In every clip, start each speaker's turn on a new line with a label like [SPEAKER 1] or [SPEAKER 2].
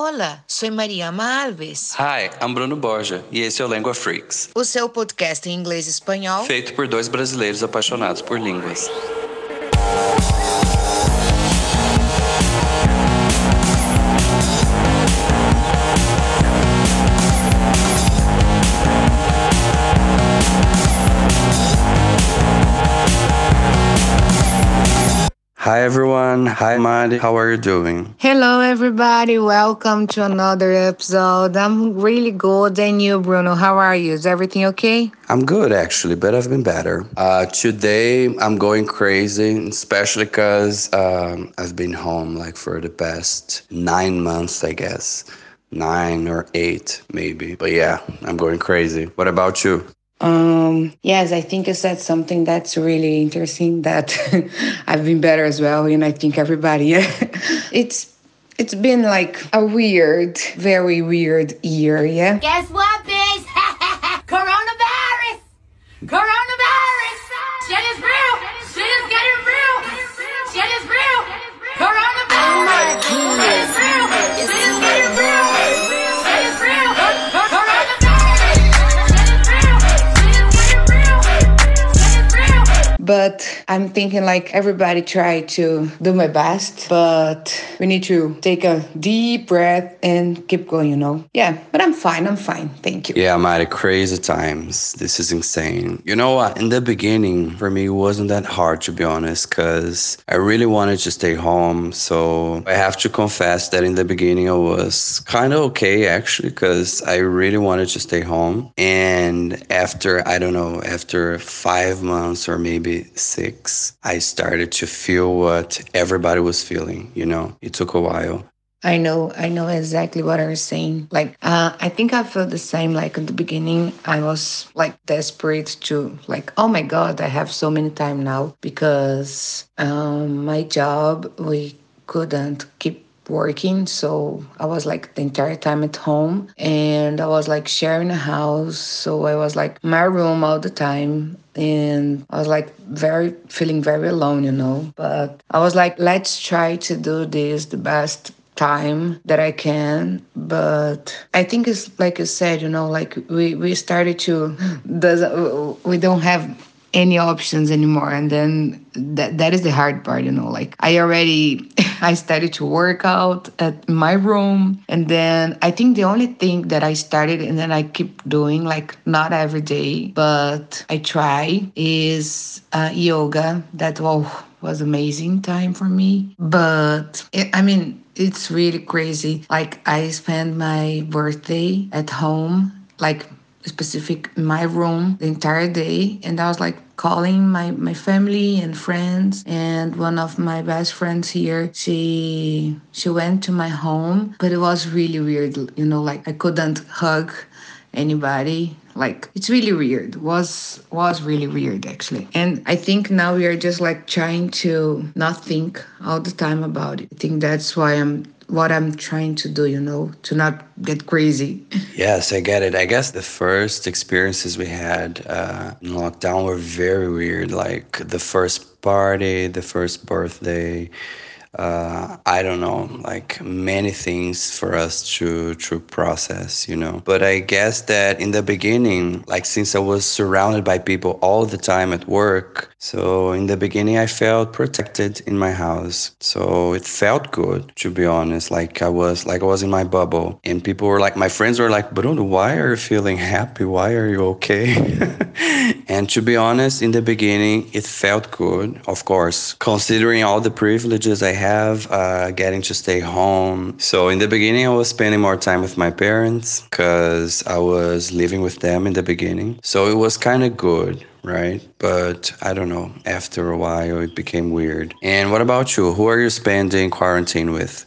[SPEAKER 1] Olá, sou Mariama Alves.
[SPEAKER 2] Hi, I'm Bruno Borja e esse é o Lingua Freaks,
[SPEAKER 1] O seu podcast em inglês e espanhol.
[SPEAKER 2] feito por dois brasileiros apaixonados por línguas. Hi everyone, hi Madi, how are you doing?
[SPEAKER 1] Hello, everybody. Welcome to another episode. I'm really good. And you, Bruno? How are you? Is everything okay?
[SPEAKER 2] I'm good actually, but I've been better. Uh, today I'm going crazy, especially because um, I've been home like for the past nine months, I guess. Nine or eight, maybe. But yeah, I'm going crazy. What about you?
[SPEAKER 1] Um, yes, I think you said something that's really interesting that I've been better as well. And I think everybody, it's, it's been like a weird, very weird year. Yeah.
[SPEAKER 3] Guess what, bitch? Coronavirus! Coronavirus!
[SPEAKER 1] I'm thinking like everybody try to do my best, but we need to take a deep breath and keep going, you know? Yeah, but I'm fine. I'm fine. Thank you.
[SPEAKER 2] Yeah, I'm at a crazy times. This is insane. You know what? In the beginning, for me, it wasn't that hard to be honest, because I really wanted to stay home. So I have to confess that in the beginning, I was kind of okay actually, because I really wanted to stay home. And after, I don't know, after five months or maybe six, I started to feel what everybody was feeling. You know, it took a while.
[SPEAKER 1] I know, I know exactly what you're saying. Like, uh, I think I felt the same. Like in the beginning, I was like desperate to, like, oh my god, I have so many time now because um, my job we couldn't keep working, so I was like the entire time at home, and I was like sharing a house, so I was like my room all the time, and I was like very feeling very alone, you know. But I was like, let's try to do this the best time that I can. But I think it's like you said, you know, like we we started to does we don't have any options anymore. And then that that is the hard part you know like i already i started to work out at my room. And then i think the only thing that i started and then i keep doing like not every day but i try is uh, yoga. That oh, was amazing time for me. But it, i mean it's really crazy. Like i spent my birthday at home like specific my room the entire day and i was like calling my my family and friends and one of my best friends here she she went to my home but it was really weird you know like i couldn't hug anybody like it's really weird was was really weird actually. And i think now we are just like trying to not think all the time about it. I think that's why i'm what i'm trying to do you know to not get crazy
[SPEAKER 2] Yes, I get it. I guess the first experiences we had uh, in lockdown were very weird. Like the first party, the first birthday. Uh, I don't know, like many things for us to to process, you know. But I guess that in the beginning, like since I was surrounded by people all the time at work, so in the beginning I felt protected in my house. So it felt good, to be honest. Like I was like I was in my bubble, and people were like, my friends were like, Bruno, why are you feeling happy? Why are you okay? and to be honest, in the beginning, it felt good. Of course, considering all the privileges I have, uh, getting to stay home. So in the beginning, I was spending more time with my parents because I was living with them in the beginning. So it was kind of good. Right, but I don't know. After a while, it became weird. And what about you? Who are you spending quarantine with?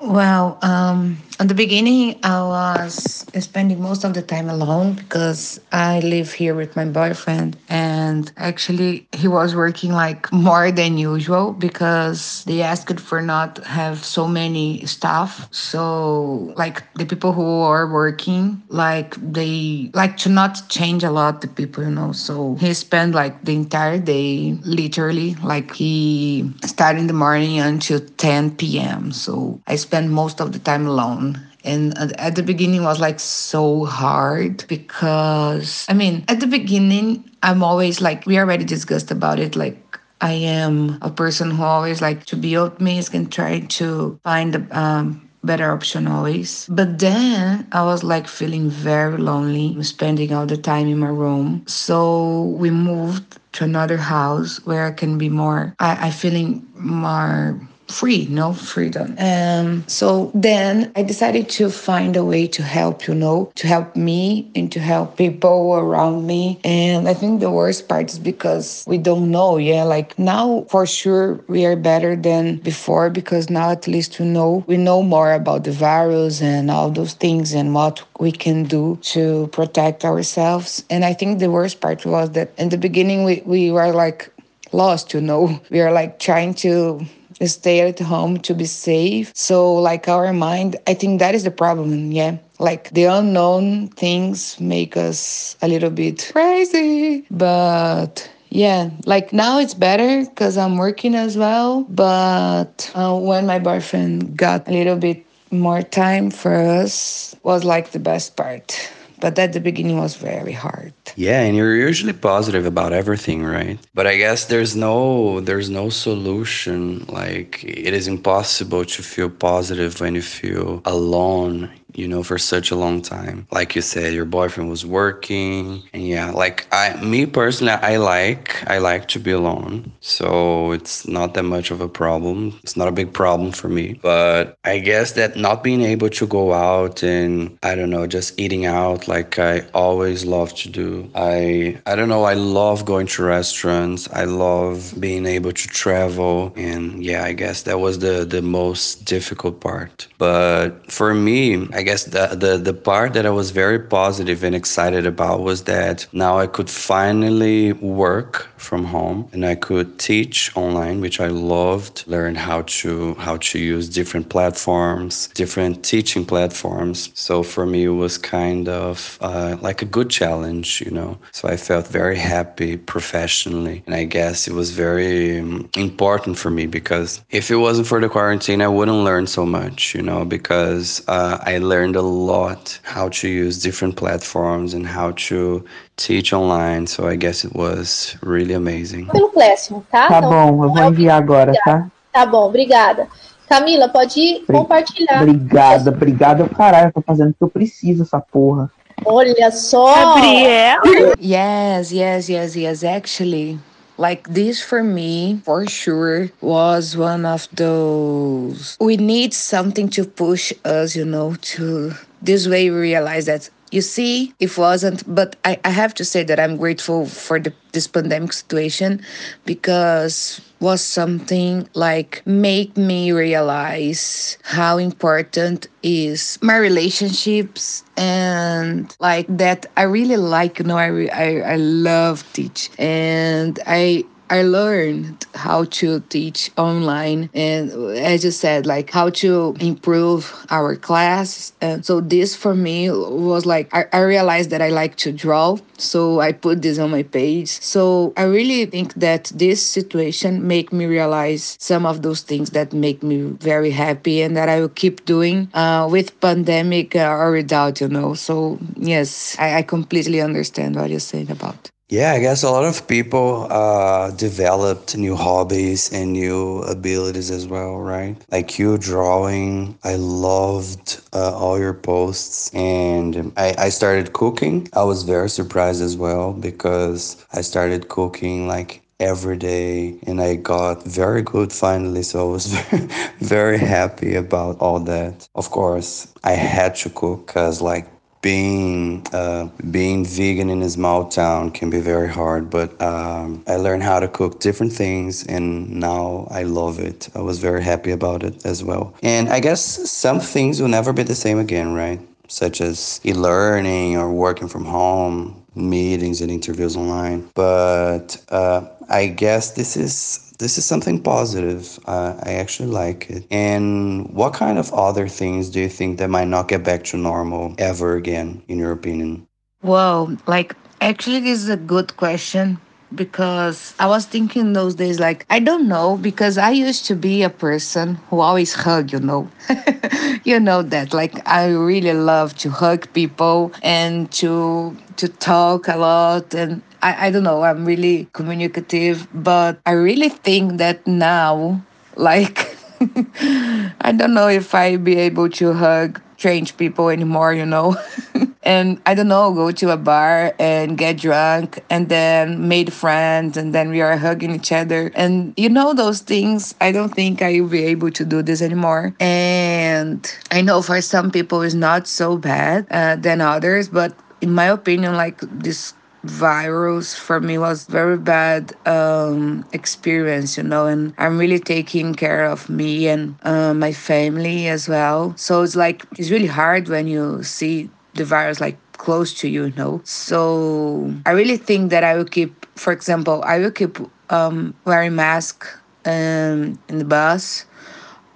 [SPEAKER 1] Well, um, at the beginning, I was spending most of the time alone because I live here with my boyfriend, and actually, he was working like more than usual because they asked for not have so many staff. So, like the people who are working, like they like to not change a lot the people, you know. So he spent like the entire day, literally, like he started in the morning until 10 p.m. So I spend most of the time alone And at the beginning was like so hard because I mean, at the beginning, I'm always like, we already discussed about it. Like, I am a person who always like to be optimistic and try to find a um, better option always. But then I was like feeling very lonely, spending all the time in my room. So we moved to another house where I can be more, I, I feeling more free, no freedom. Um, so then I decided to find a way to help, you know, to help me and to help people around me. And I think the worst part is because we don't know. Yeah, like now for sure we are better than before because now at least we know we know more about the virus and all those things and what we can do to protect ourselves. And I think the worst part was that in the beginning we, we were like lost, you know. We are like trying to stay at home to be safe. So, like our mind, I think that is the problem. Yeah. Like the unknown things make us a little bit crazy. But yeah, like now it's better because I'm working as well. But uh, when my boyfriend got a little bit more time for us was like the best part but at the beginning was very hard.
[SPEAKER 2] Yeah and you're usually positive about everything right? But i guess there's no there's no solution. Like it is impossible to feel positive when you feel alone you know, for such a long time. Like you said, your boyfriend was working, and yeah, like I, me personally, I like, I like to be alone, so it's not that much of a problem. It's not a big problem for me. But I guess that not being able to go out and I don't know, just eating out like I always love to do. I, I don't know, I love going to restaurants. I love being able to travel, and yeah, I guess that was the the most difficult part. But for me, I guess the, the the part that I was very positive and excited about was that now I could finally work from home and I could teach online, which I loved. Learn how to how to use different platforms, different teaching platforms. So for me, it was kind of uh, like a good challenge, you know. So I felt very happy professionally, and I guess it was very um, important for me because if it wasn't for the quarantine, I wouldn't learn so much, you know, because uh, I learned a lot how to use different platforms and how to teach online. So I guess it was really amazing.
[SPEAKER 4] Pelo Classroom, tá?
[SPEAKER 5] Tá bom, eu vou enviar agora, tá?
[SPEAKER 4] Tá bom, obrigada. Camila, pode compartilhar.
[SPEAKER 5] Obrigada, obrigada. Caralho, eu tô fazendo o que eu preciso, essa porra.
[SPEAKER 4] Olha só!
[SPEAKER 6] Gabriel!
[SPEAKER 1] Yes, yes, yes, yes. Actually, like this for me, for sure, was one of those. We need something to push us, you know, to this way we realize that you see it wasn't but I, I have to say that i'm grateful for the, this pandemic situation because was something like make me realize how important is my relationships and like that i really like you know i i, I love teach and i I learned how to teach online and as you said, like how to improve our class. And so this for me was like I, I realized that I like to draw. So I put this on my page. So I really think that this situation make me realize some of those things that make me very happy and that I will keep doing uh, with pandemic uh, or without, you know. So yes, I, I completely understand what you're saying about.
[SPEAKER 2] Yeah, I guess a lot of people uh, developed new hobbies and new abilities as well, right? Like you drawing. I loved uh, all your posts, and I, I started cooking. I was very surprised as well because I started cooking like every day and I got very good finally. So I was very, very happy about all that. Of course, I had to cook because like being uh, being vegan in a small town can be very hard, but um, I learned how to cook different things, and now I love it. I was very happy about it as well. And I guess some things will never be the same again, right? Such as e-learning or working from home, meetings and interviews online. But uh, I guess this is this is something positive. Uh, I actually like it. And what kind of other things do you think that might not get back to normal ever again, in your opinion?
[SPEAKER 1] Well, like actually, this is a good question because I was thinking those days, like, I don't know, because I used to be a person who always hug, you know. you know that. Like, I really love to hug people and to to talk a lot and I, I don't know, I'm really communicative, but I really think that now, like I don't know if I be able to hug strange people anymore, you know. and I don't know, go to a bar and get drunk and then made friends and then we are hugging each other. And you know those things, I don't think I will be able to do this anymore. And I know for some people it's not so bad uh, than others, but in my opinion, like this virus for me was very bad um, experience you know and i'm really taking care of me and uh, my family as well. So it's like it's really hard when you see the virus like close to you you know? So i really think that i will keep for example i will keep um, wearing mask um, in the bus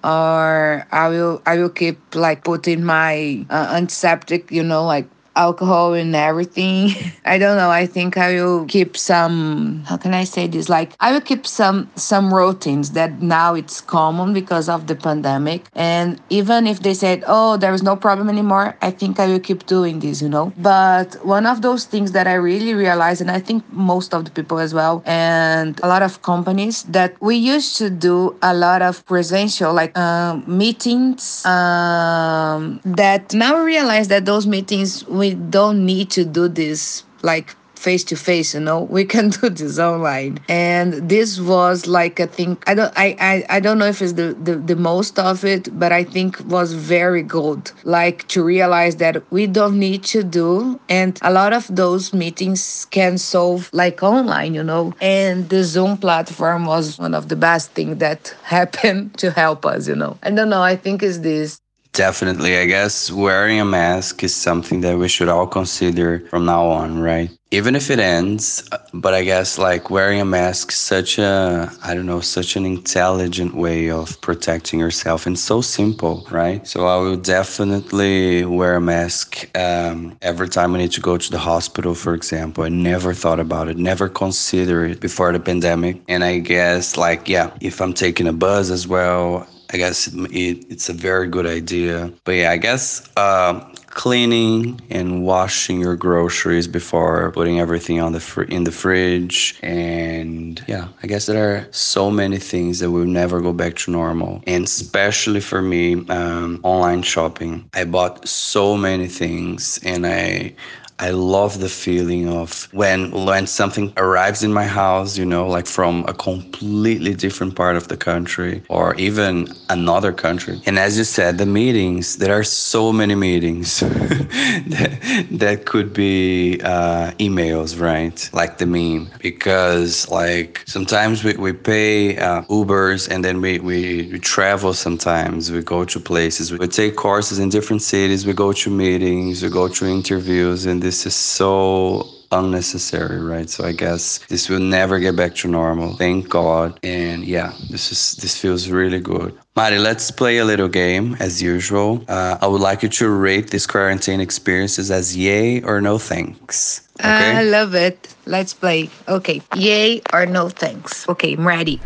[SPEAKER 1] or I will I will keep like putting my uh, antiseptic, you know, like alcohol and everything. I don't know. I think I will keep some. How can I say this? Like I will keep some some routines that now it's common because of the pandemic. And even if they said, "Oh, there is no problem anymore," I think I will keep doing this. You know. But one of those things that I really realized, and I think most of the people as well, and a lot of companies that we used to do a lot of presential like um, meetings. Um, that now realize that those meetings we we don't need to do this like face to face you know? We can do this online. And this was like a thing i don't i i, I don't know if it's the, the the most of it but i think was very good. Like to realize that we don't need to do and a lot of those meetings can solve like online you know? And the zoom platform was one of the best things that happened to help us you know? I don't know i think is this
[SPEAKER 2] Definitely. I guess wearing a mask is something that we should all consider from now on, right? Even if it ends, but I guess like wearing a mask such a I don't know, such an intelligent way of protecting yourself and so simple, right? So I will definitely wear a mask um, every time I need to go to the hospital, for example. I never thought about it, never considered it before the pandemic. And I guess like yeah, if I'm taking a bus as well, I guess it, it's a very good idea. But yeah, I guess uh, cleaning and washing your groceries before putting everything on the fr- in the fridge, and yeah, I guess there are so many things that will never go back to normal. And especially for me, um, online shopping. I bought so many things, and I I love the feeling of when when something arrives in my house, you know, like from a completely different part of the country or even another country. And as you said, the meetings, there are so many meetings that, that could be uh, emails, right? Like the meme. Because like sometimes we, we pay uh, Ubers and then we, we, we travel sometimes. We go to places. We take courses in different cities. We go to meetings. We go to interviews and this is so unnecessary, right? So I guess this will never get back to normal. Thank God. And yeah, this is this feels really good. Mari, let's play a little game as usual. Uh, I would like you to rate this quarantine experiences as yay or no thanks. Okay?
[SPEAKER 1] I love it. Let's play. Okay. Yay or no thanks. Okay, I'm ready.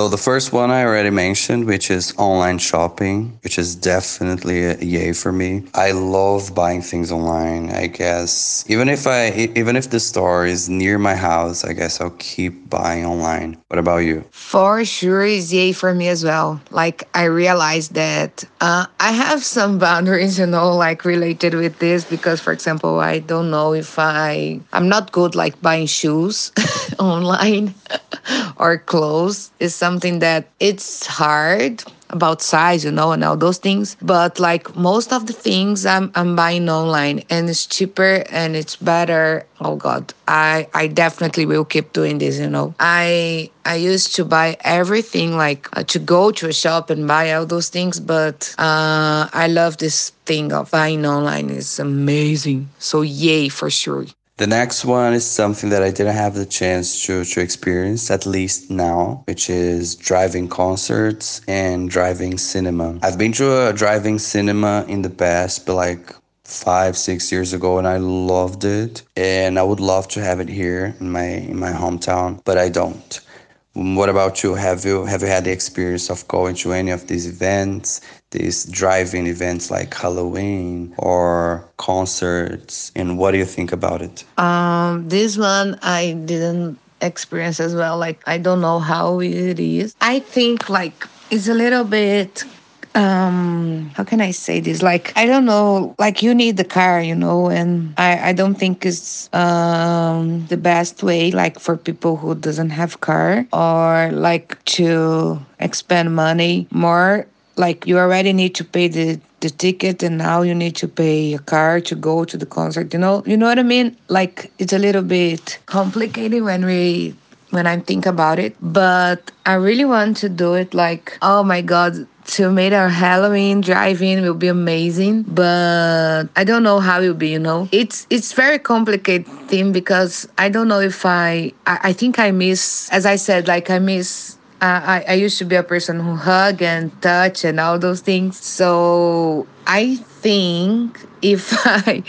[SPEAKER 2] So the first one I already mentioned, which is online shopping, which is definitely a yay for me. I love buying things online. I guess even if I even if the store is near my house, I guess I'll keep buying online. What about you?
[SPEAKER 1] For sure, is yay for me as well. Like I realized that uh, I have some boundaries, you know, like related with this because, for example, I don't know if I I'm not good like buying shoes online or clothes. Is something that it's hard about size, you know, and all those things. But like most of the things I'm I'm buying online and it's cheaper and it's better. Oh God, I I definitely will keep doing this. You know, I I used to buy everything like uh, to go to a shop and buy all those things, but uh, I love this thing of buying online. It's amazing. So yay for sure.
[SPEAKER 2] The next one is something that I didn't have the chance to, to experience, at least now, which is driving concerts and driving cinema. I've been to a driving cinema in the past, but like five six years ago and i loved it and i would love to have it here in my in my hometown but i don't what about you have you have you had the experience of going to any of these events these driving events like halloween or concerts and what do you think about it
[SPEAKER 1] Um, this one I didn't experience as well. Like I don't know how it is. I think like it's a little bit um how can i say this? Like i don't know like you need the car you know and i i don't think it's um the best way like for people who doesn't have car or like to expend money more. Like you already need to pay the the ticket and now you need to pay a car to go to the concert you know? You know what i mean? Like it's a little bit complicated when we when i think about it but i really want to do it like oh my god to make our halloween drive-in will be amazing but i don't know how it will be you know it's it's very complicated thing because i don't know if i i, I think i miss as i said like i miss I, I used to be a person who hug and touch and all those things. So I think if I,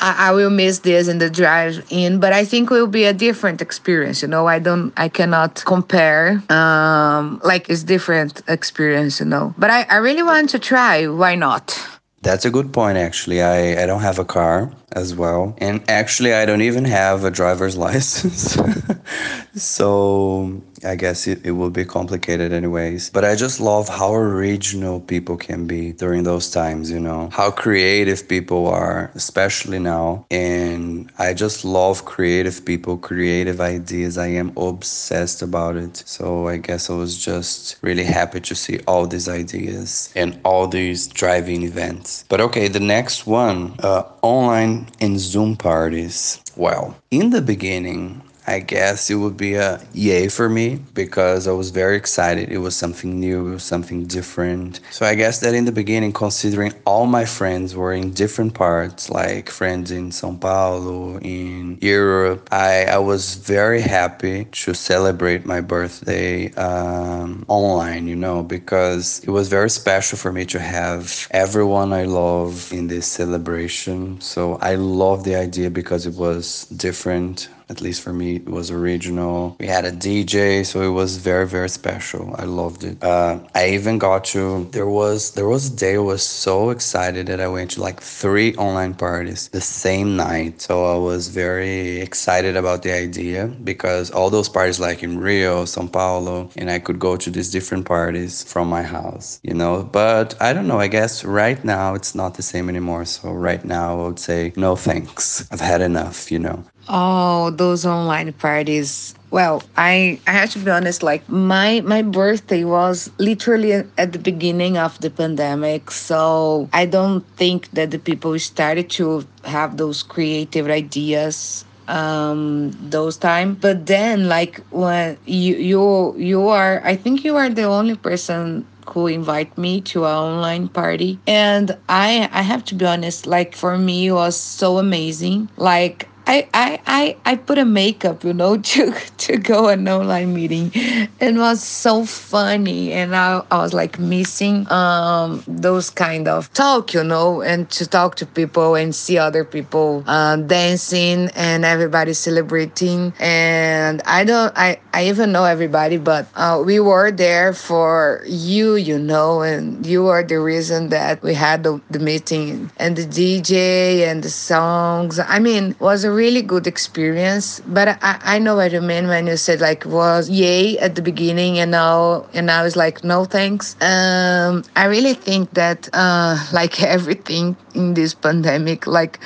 [SPEAKER 1] I will miss this in the drive in, but I think it will be a different experience. You know, I don't, I cannot compare. Um, like it's different experience. You know, but I, I really want to try. Why not?
[SPEAKER 2] That's a good point, actually. I, I don't have a car as well. And actually, I don't even have a driver's license. so I guess it, it will be complicated, anyways. But I just love how original people can be during those times, you know, how creative people are, especially now. And I just love creative people, creative ideas. I am obsessed about it. So I guess I was just really happy to see all these ideas and all these driving events. But okay, the next one uh, online and Zoom parties. Well, in the beginning, I guess it would be a yay for me because I was very excited. It was something new, it was something different. So I guess that in the beginning, considering all my friends were in different parts, like friends in São Paulo, in Europe, I, I was very happy to celebrate my birthday um, online, you know, because it was very special for me to have everyone I love in this celebration. So I love the idea because it was different at least for me it was original. We had a dj so it was very very special. I loved it. Uh, i even got to there was there was a day i was so excited that i went to like three online parties the same night. So i was very excited about the idea because all those parties like in rio sao paulo and i could go to these different parties from my house you know? But i don't know i guess right now it's not the same anymore. So right now i would say no thanks. I've had enough you know
[SPEAKER 1] Oh, those online parties. Well, I I have to be honest. Like my my birthday was literally at the beginning of the pandemic, so I don't think that the people started to have those creative ideas um those time but then like when you you you are i think you are the only person who invite me to an online party and i i have to be honest like for me it was so amazing like I, I, I, I put a makeup, you know, to to go an online meeting. It was so funny, and I, I was like missing um those kind of talk, you know, and to talk to people and see other people uh, dancing and everybody celebrating. And I don't, I, I even know everybody, but uh, we were there for you, you know, and you are the reason that we had the, the meeting and the DJ and the songs. I mean, was a really good experience. But I, I know what you mean when you said like was yay at the beginning and now and now it's like no thanks. Um, I really think that uh, like everything in this pandemic, like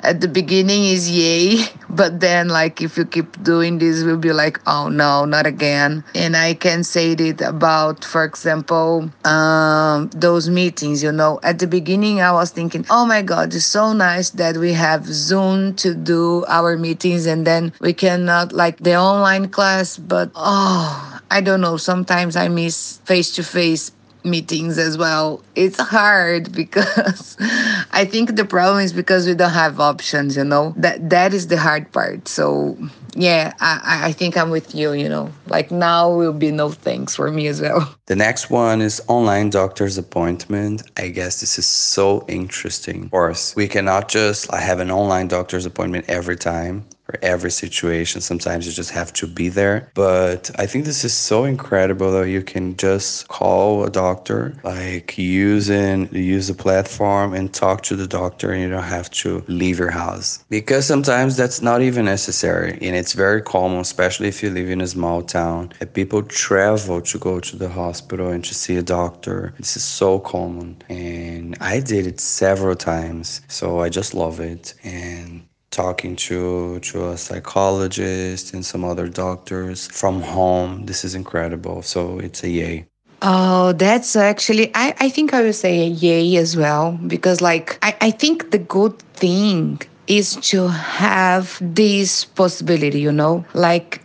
[SPEAKER 1] at the beginning is yay, but then like if you keep doing this, we'll be like oh no, not again. And I can say it about, for example, um, those meetings. You know, at the beginning I was thinking, oh my god, it's so nice that we have Zoom to do our meetings and then we cannot like the online class but oh i don't know. Sometimes i miss face to face meetings as well. It's hard because I think the problem is because we don't have options, you know. That that is the hard part. So yeah, I, I think I'm with you, you know. Like now will be no thanks for me as well.
[SPEAKER 2] The next one is online doctor's appointment. I guess this is so interesting. Of course, we cannot just I have an online doctor's appointment every time every situation. Sometimes you just have to be there. But I think this is so incredible that you can just call a doctor, like using use the platform and talk to the doctor and you don't have to leave your house. Because sometimes that's not even necessary. And it's very common, especially if you live in a small town, that people travel to go to the hospital and to see a doctor. This is so common. And I did it several times. So I just love it. And talking to to a psychologist and some other doctors from home. This is incredible. So it's a yay.
[SPEAKER 1] Oh, that's actually, I, I think I would say a yay as well, because like, I, I think the good thing is to have this possibility, you know, like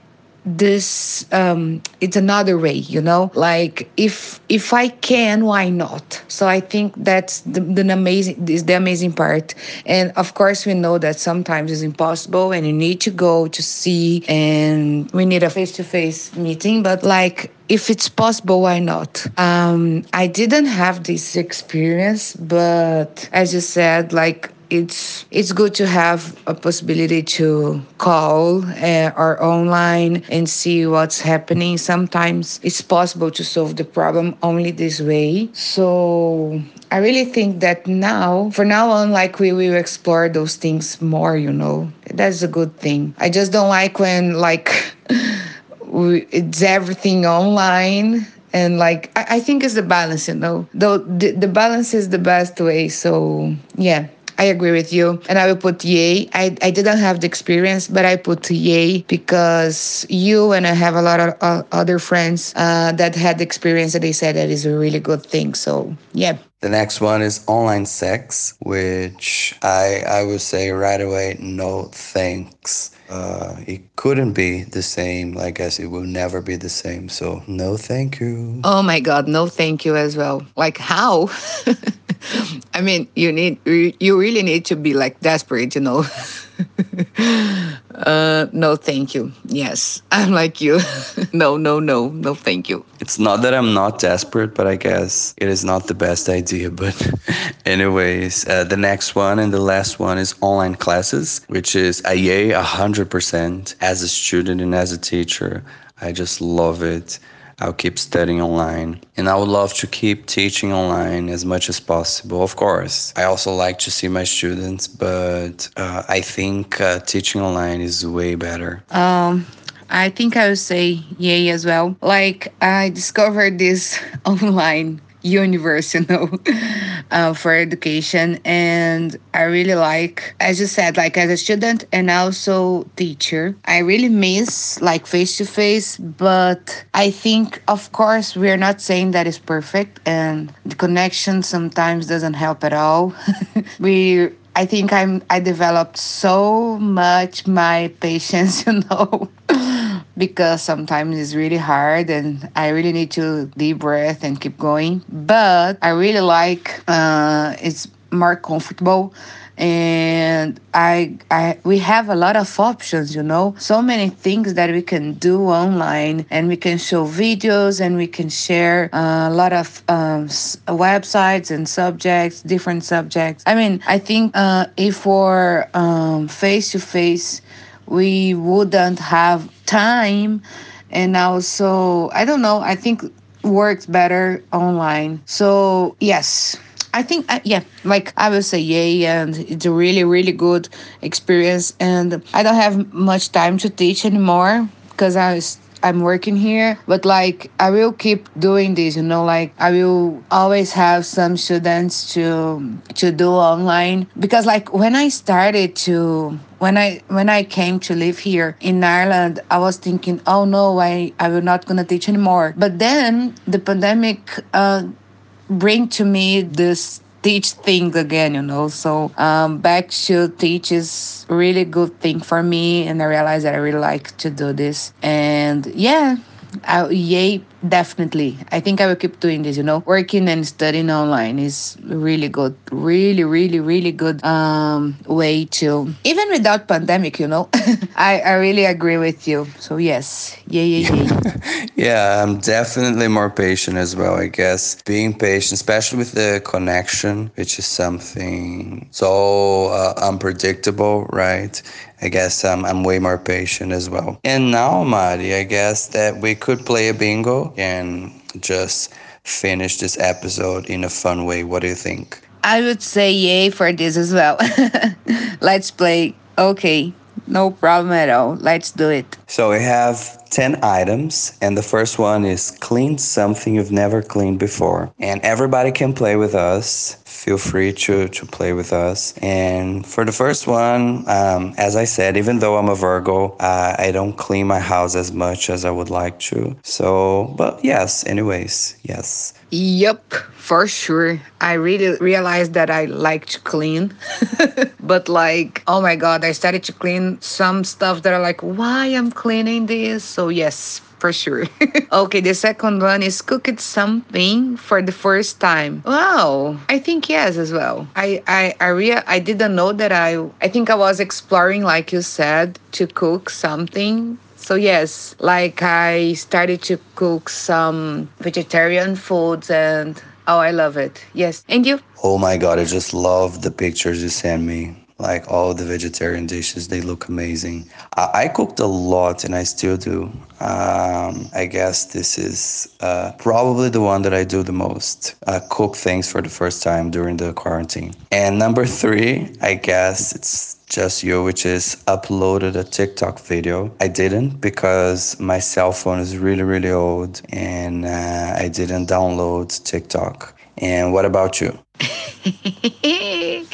[SPEAKER 1] this um it's another way you know? Like if if i can why not? So i think that's the, the amazing is the amazing part. And of course we know that sometimes it's impossible and you need to go to see and we need a face-to-face meeting but like if it's possible why not? Um i didn't have this experience but as you said like it's it's good to have a possibility to call uh, or online and see what's happening. Sometimes it's possible to solve the problem only this way. So i really think that now for now on like we will explore those things more you know. That's a good thing. I just don't like when like it's everything online and like I, I think it's the balance you know. Though the, the balance is the best way so yeah I agree with you. And I will put yay. I, I didn't have the experience, but I put yay because you and I have a lot of uh, other friends uh, that had the experience and they said that is a really good thing. So, yeah.
[SPEAKER 2] The next one is online sex, which I I would say right away, no thanks. Uh, it couldn't be the same. I guess it will never be the same. So no, thank you.
[SPEAKER 1] Oh my God, no thank you as well. Like how? I mean, you need you really need to be like desperate, you know. uh, no, thank you. Yes, I'm like you. no, no, no, no, thank you.
[SPEAKER 2] It's not that I'm not desperate, but I guess it is not the best idea. But, anyways, uh, the next one and the last one is online classes, which is a yay, 100% as a student and as a teacher. I just love it. I'll keep studying online. And I would love to keep teaching online as much as possible, of course. I also like to see my students, but uh, I think uh, teaching online is way better.
[SPEAKER 1] Um, I think I would say yay as well. Like, I discovered this online universe, you know, uh, for education. And I really like, as you said, like as a student and also teacher, I really miss like face to face. But I think, of course, we're not saying that is perfect, and the connection sometimes doesn't help at all. we I think I'm I developed so much my patience, you know because sometimes it's really hard and I really need to deep breath and keep going. But I really like uh, it's more comfortable and I, I we have a lot of options you know so many things that we can do online and we can show videos and we can share uh, a lot of um, websites and subjects different subjects i mean i think uh, if we're face to face we wouldn't have time. And also i don't know i think works better online. So yes. I think uh, yeah like i will say yay and it's a really really good experience. And i don't have much time to teach anymore because i was I'm working here, but like I will keep doing this, you know, like I will always have some students to to do online. Because like when I started to when I when I came to live here in Ireland, I was thinking, oh no, I I will not gonna teach anymore. But then the pandemic uh, bring to me this teach thing again, you know. So um, back to teach is really good thing for me, and I realized that I really like to do this. And yeah, I, yay definitely. I think I will keep doing this, you know. Working and studying online is really good. Really, really, really good um way to even without pandemic, you know. I, I really agree with you. So yes. Yeah, yeah, yeah.
[SPEAKER 2] Yeah, I'm definitely more patient as well, I guess. Being patient, especially with the connection, which is something so uh, unpredictable, right? I guess um, I'm way more patient as well. And now, Mari, I guess that we could play a bingo and just finish this episode in a fun way. What do you think?
[SPEAKER 1] I would say yay for this as well. Let's play. Okay. No problem at all. Let's do it.
[SPEAKER 2] So we have 10 items, and the first one is clean something you've never cleaned before. And everybody can play with us. Feel free to, to play with us. And for the first one, um, as I said, even though I'm a Virgo, uh, I don't clean my house as much as I would like to. So, but yes, anyways, yes.
[SPEAKER 1] Yep, for sure. I really realized that I like to clean. but like, oh my god, I started to clean some stuff that are like, why I'm cleaning this? So yes, for sure. okay, the second one is cook it something for the first time. Wow, I think yes as well. I I I rea- I didn't know that I I think I was exploring like you said to cook something so yes, like I started to cook some vegetarian foods and oh, I love it. Yes. And you?
[SPEAKER 2] Oh my god, I just love the pictures you sent me. Like all the vegetarian dishes, they look amazing. I, I cooked a lot and I still do. Um, I guess this is uh, probably the one that I do the most. Uh, cook things for the first time during the quarantine. And number three, I guess it's just you, which is uploaded a TikTok video. I didn't because my cell phone is really, really old and uh, I didn't download TikTok. And what about you?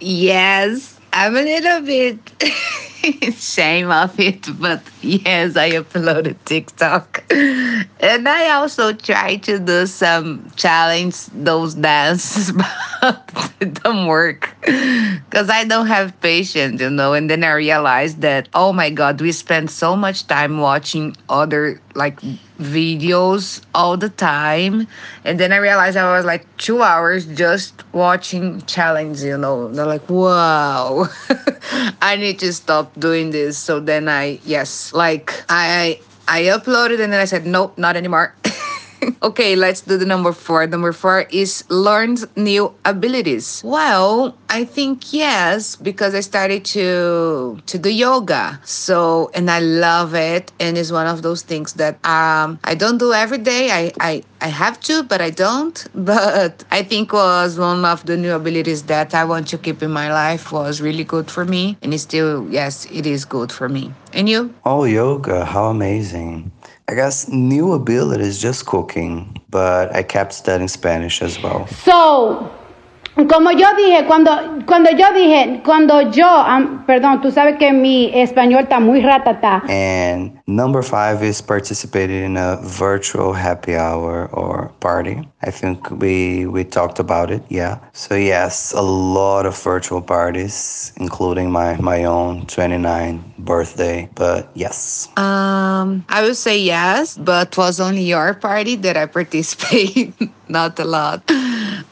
[SPEAKER 1] yes, I'm a little bit shame of it, but yes, I uploaded TikTok. And I also try to do some challenge those dances, but it don't work because I don't have patience, you know. And then I realized that, oh my God, we spend so much time watching other like videos all the time. And then I realized I was like two hours just watching challenge, you know. They're like, wow, I need to stop doing this. So then I, yes, like I, I uploaded and then I said, nope, not anymore. okay, let's do the number four. Number four is learned new abilities. Well, I think yes, because I started to to do yoga. So and I love it. And it's one of those things that um I don't do every day. I I, I have to, but I don't. But I think was one of the new abilities that I want to keep in my life was really good for me. And it's still yes, it is good for me. And you?
[SPEAKER 2] Oh, yoga, how amazing. I guess new ability is just cooking, but I kept studying Spanish as well.
[SPEAKER 6] So, como yo dije, cuando, cuando yo dije, cuando yo, am- perdón, tú sabes que mi español está muy ratata.
[SPEAKER 2] And number five is participating in a virtual happy hour or party. I think we we talked about it, yeah. So yes, a lot of virtual parties, including my my own 29 birthday. But yes.
[SPEAKER 1] Um, I would say yes, but was only your party that I participate, not a lot.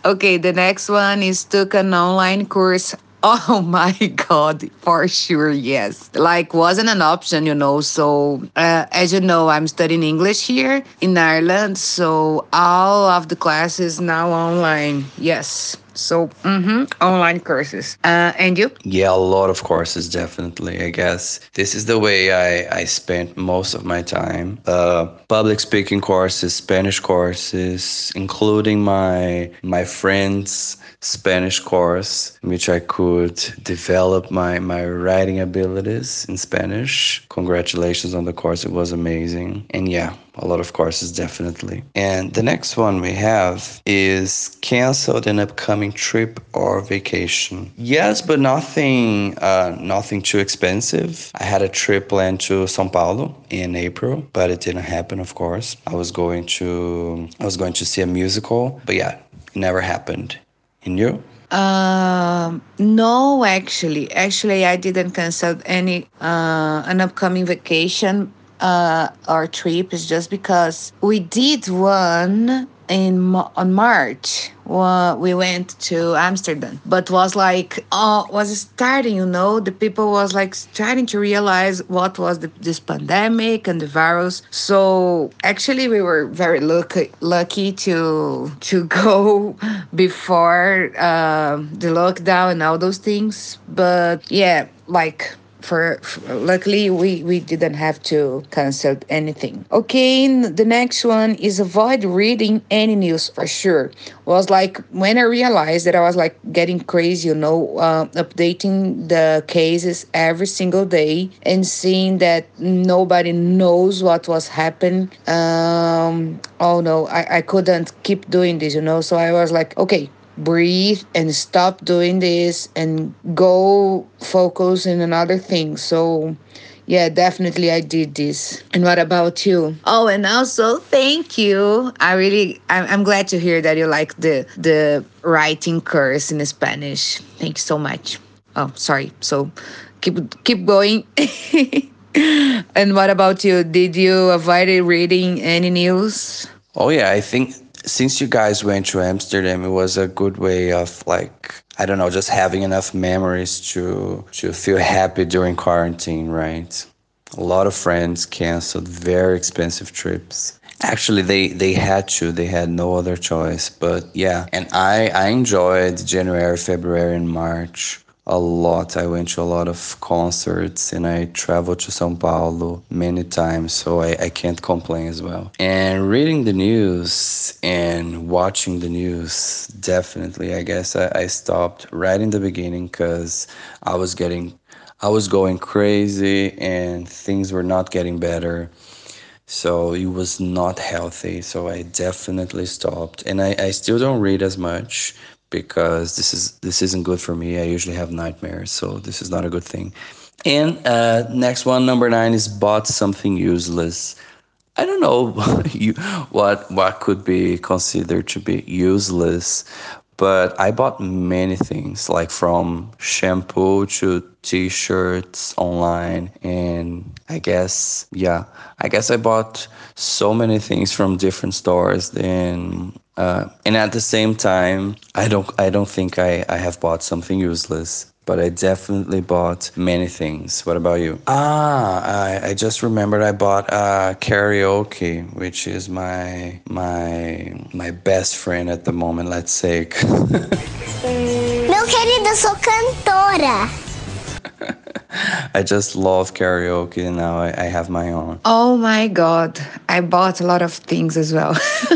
[SPEAKER 1] Okay, the next one is took an online course. Oh my god, for sure, yes. Like wasn't an option, you know. So uh, as you know, I'm studying English here in Ireland, so all of the classes now online. Yes. So mhm, online courses. Uh, and you?
[SPEAKER 2] Yeah, a lot of courses, definitely. I guess this is the way I, I spent most of my time. Uh, public speaking courses, Spanish courses, including my my friends' Spanish course, which I could develop my my writing abilities in Spanish. Congratulations on the course; it was amazing. And yeah, a lot of courses definitely. And the next one we have is canceled an upcoming trip or vacation. Yes, but nothing uh, nothing too expensive. I had a trip planned to São Paulo in April, but it didn't happen of course. I was going to I was going to see a musical, but yeah, it never happened. And you?
[SPEAKER 1] Um, no, actually, actually, I didn't cancel any uh, an upcoming vacation. Uh, our trip is just because we did one in on March. We went to Amsterdam, but was like uh, was starting. You know, the people was like starting to realize what was the, this pandemic and the virus. So actually, we were very lucky lucky to to go before uh, the lockdown and all those things. But yeah, like for, for, luckily we we didn't have to cancel anything. Okay the next one is avoid reading any news for sure. Was like when i realized that i was like getting crazy you know uh, updating the cases every single day and seeing that nobody knows what was happening um oh no I, I couldn't keep doing this you know so i was like okay breathe and stop doing this and go focus in another thing. So, yeah, definitely I did this. And what about you? Oh, and also thank you. I really, I'm, I'm glad to hear that you like the the writing course in Spanish. Thank you so much. Oh, sorry. So, keep keep going. and what about you? Did you avoid reading any news?
[SPEAKER 2] Oh yeah, I think since you guys went to Amsterdam, it was a good way of like I don't know, just having enough memories to to feel happy during quarantine, right? A lot of friends canceled very expensive trips. Actually, they they had to. They had no other choice. But yeah, and I I enjoyed January, February, and March a lot. I went to a lot of concerts and I traveled to Sao Paulo many times, so I, I can't complain as well. And reading the news and watching the news, definitely, I guess I, I stopped right in the beginning because I was getting, I was going crazy and things were not getting better. So it was not healthy. So I definitely stopped. And I, I still don't read as much because this is this isn't good for me. I usually have nightmares, so this is not a good thing. And uh, next one, number nine, is bought something useless. I don't know what what could be considered to be useless, but I bought many things, like from shampoo to t-shirts online, and I guess yeah, I guess I bought so many things from different stores. Then uh, and at the same time, I don't I don't think I, I have bought something useless, but I definitely bought many things. What about you? Ah, I, I just remembered I bought uh, karaoke, which is my my my best friend at the moment. Let's say.
[SPEAKER 7] Meu querido, sou cantora.
[SPEAKER 2] I just love karaoke now. I, I have my own.
[SPEAKER 1] Oh my god, I bought a lot of things as well.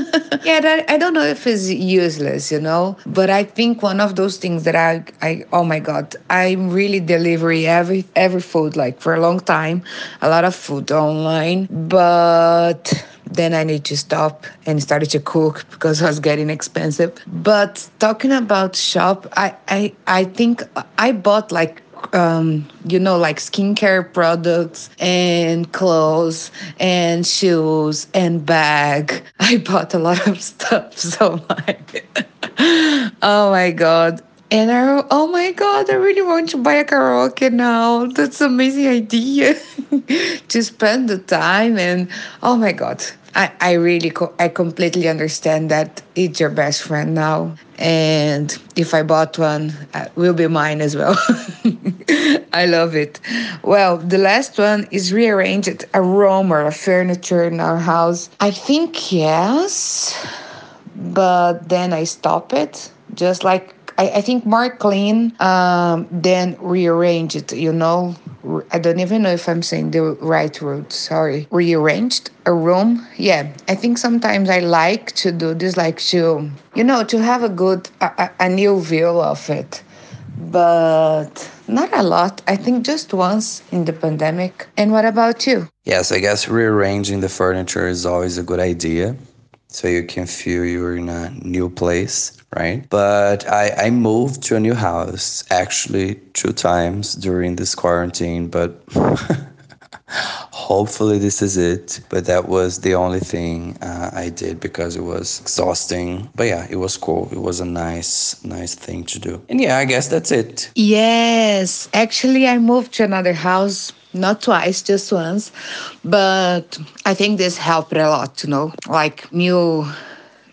[SPEAKER 1] yeah, that, I don't know if it's useless, you know, but I think one of those things that I, I oh my god, I'm really deliver every every food like for a long time, a lot of food online, but then I need to stop and started to cook because it was getting expensive. But talking about shop, I I I think I bought like um, you know, like skincare products and clothes and shoes and bag. I bought a lot of stuff. So like, oh my god. And I, oh my god, I really want to buy a karaoke now. That's amazing idea to spend the time and oh my god, I, I really co- I completely understand that it's your best friend now, and if I bought one, uh, will be mine as well. I love it. Well, the last one is rearranged a room or a furniture in our house. I think yes, but then I stop it. Just like I, I think more clean, um, then rearrange it. You know, I don't even know if I'm saying the right word. Sorry. Rearranged a room. Yeah, I think sometimes I like to do this, like to, you know, to have a good, a, a new view of it. But not a lot. I think just once in the pandemic. And what about you?
[SPEAKER 2] Yes, I guess rearranging the furniture is always a good idea. So you can feel you're in a new place, right? But I, I moved to a new house actually two times during this quarantine, but hopefully this is it. But that was the only thing uh, i did because it was exhausting. But yeah it was cool. It was a nice nice thing to do. And yeah i guess that's it.
[SPEAKER 1] Yes, actually, I moved to another house not twice, just once. But I think this helped a lot, you know, like new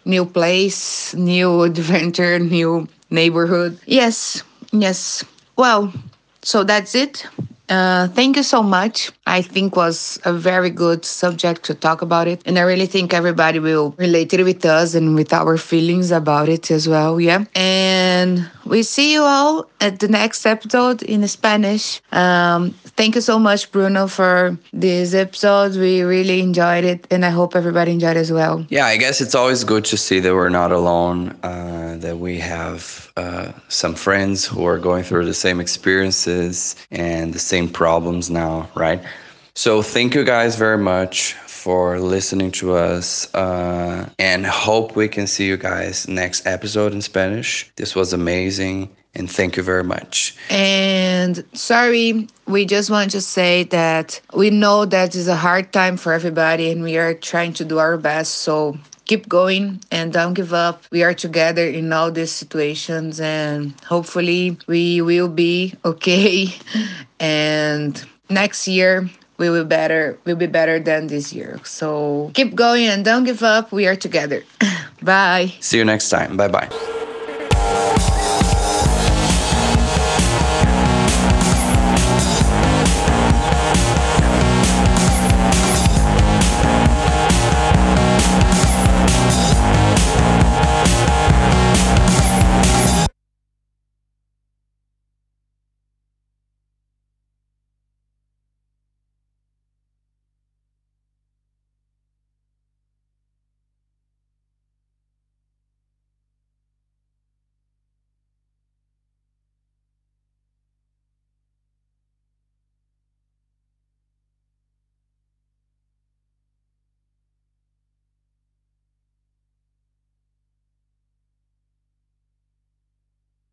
[SPEAKER 1] new place, new adventure, new neighborhood. Yes, yes. Well, so that's it. Uh, thank you so much. I think was a very good subject to talk about it, and I really think everybody will relate it with us and with our feelings about it as well. Yeah, and we see you all at the next episode in Spanish. Um, thank you so much, Bruno, for this episode. We really enjoyed it, and I hope everybody enjoyed as well.
[SPEAKER 2] Yeah, I guess it's always good to see that we're not alone, uh, that we have uh, some friends who are going through the same experiences and the same problems now, right? So, thank you guys very much for listening to us uh, and hope we can see you guys next episode in Spanish. This was amazing and thank you very much.
[SPEAKER 1] And sorry, we just want to say that we know that is a hard time for everybody and we are trying to do our best. So keep going and don't give up. We are together in all these situations and hopefully we will be okay. And next year we will better we'll be better than this year. So keep going and don't give up. We are together. Bye.
[SPEAKER 2] See you next time. Bye bye.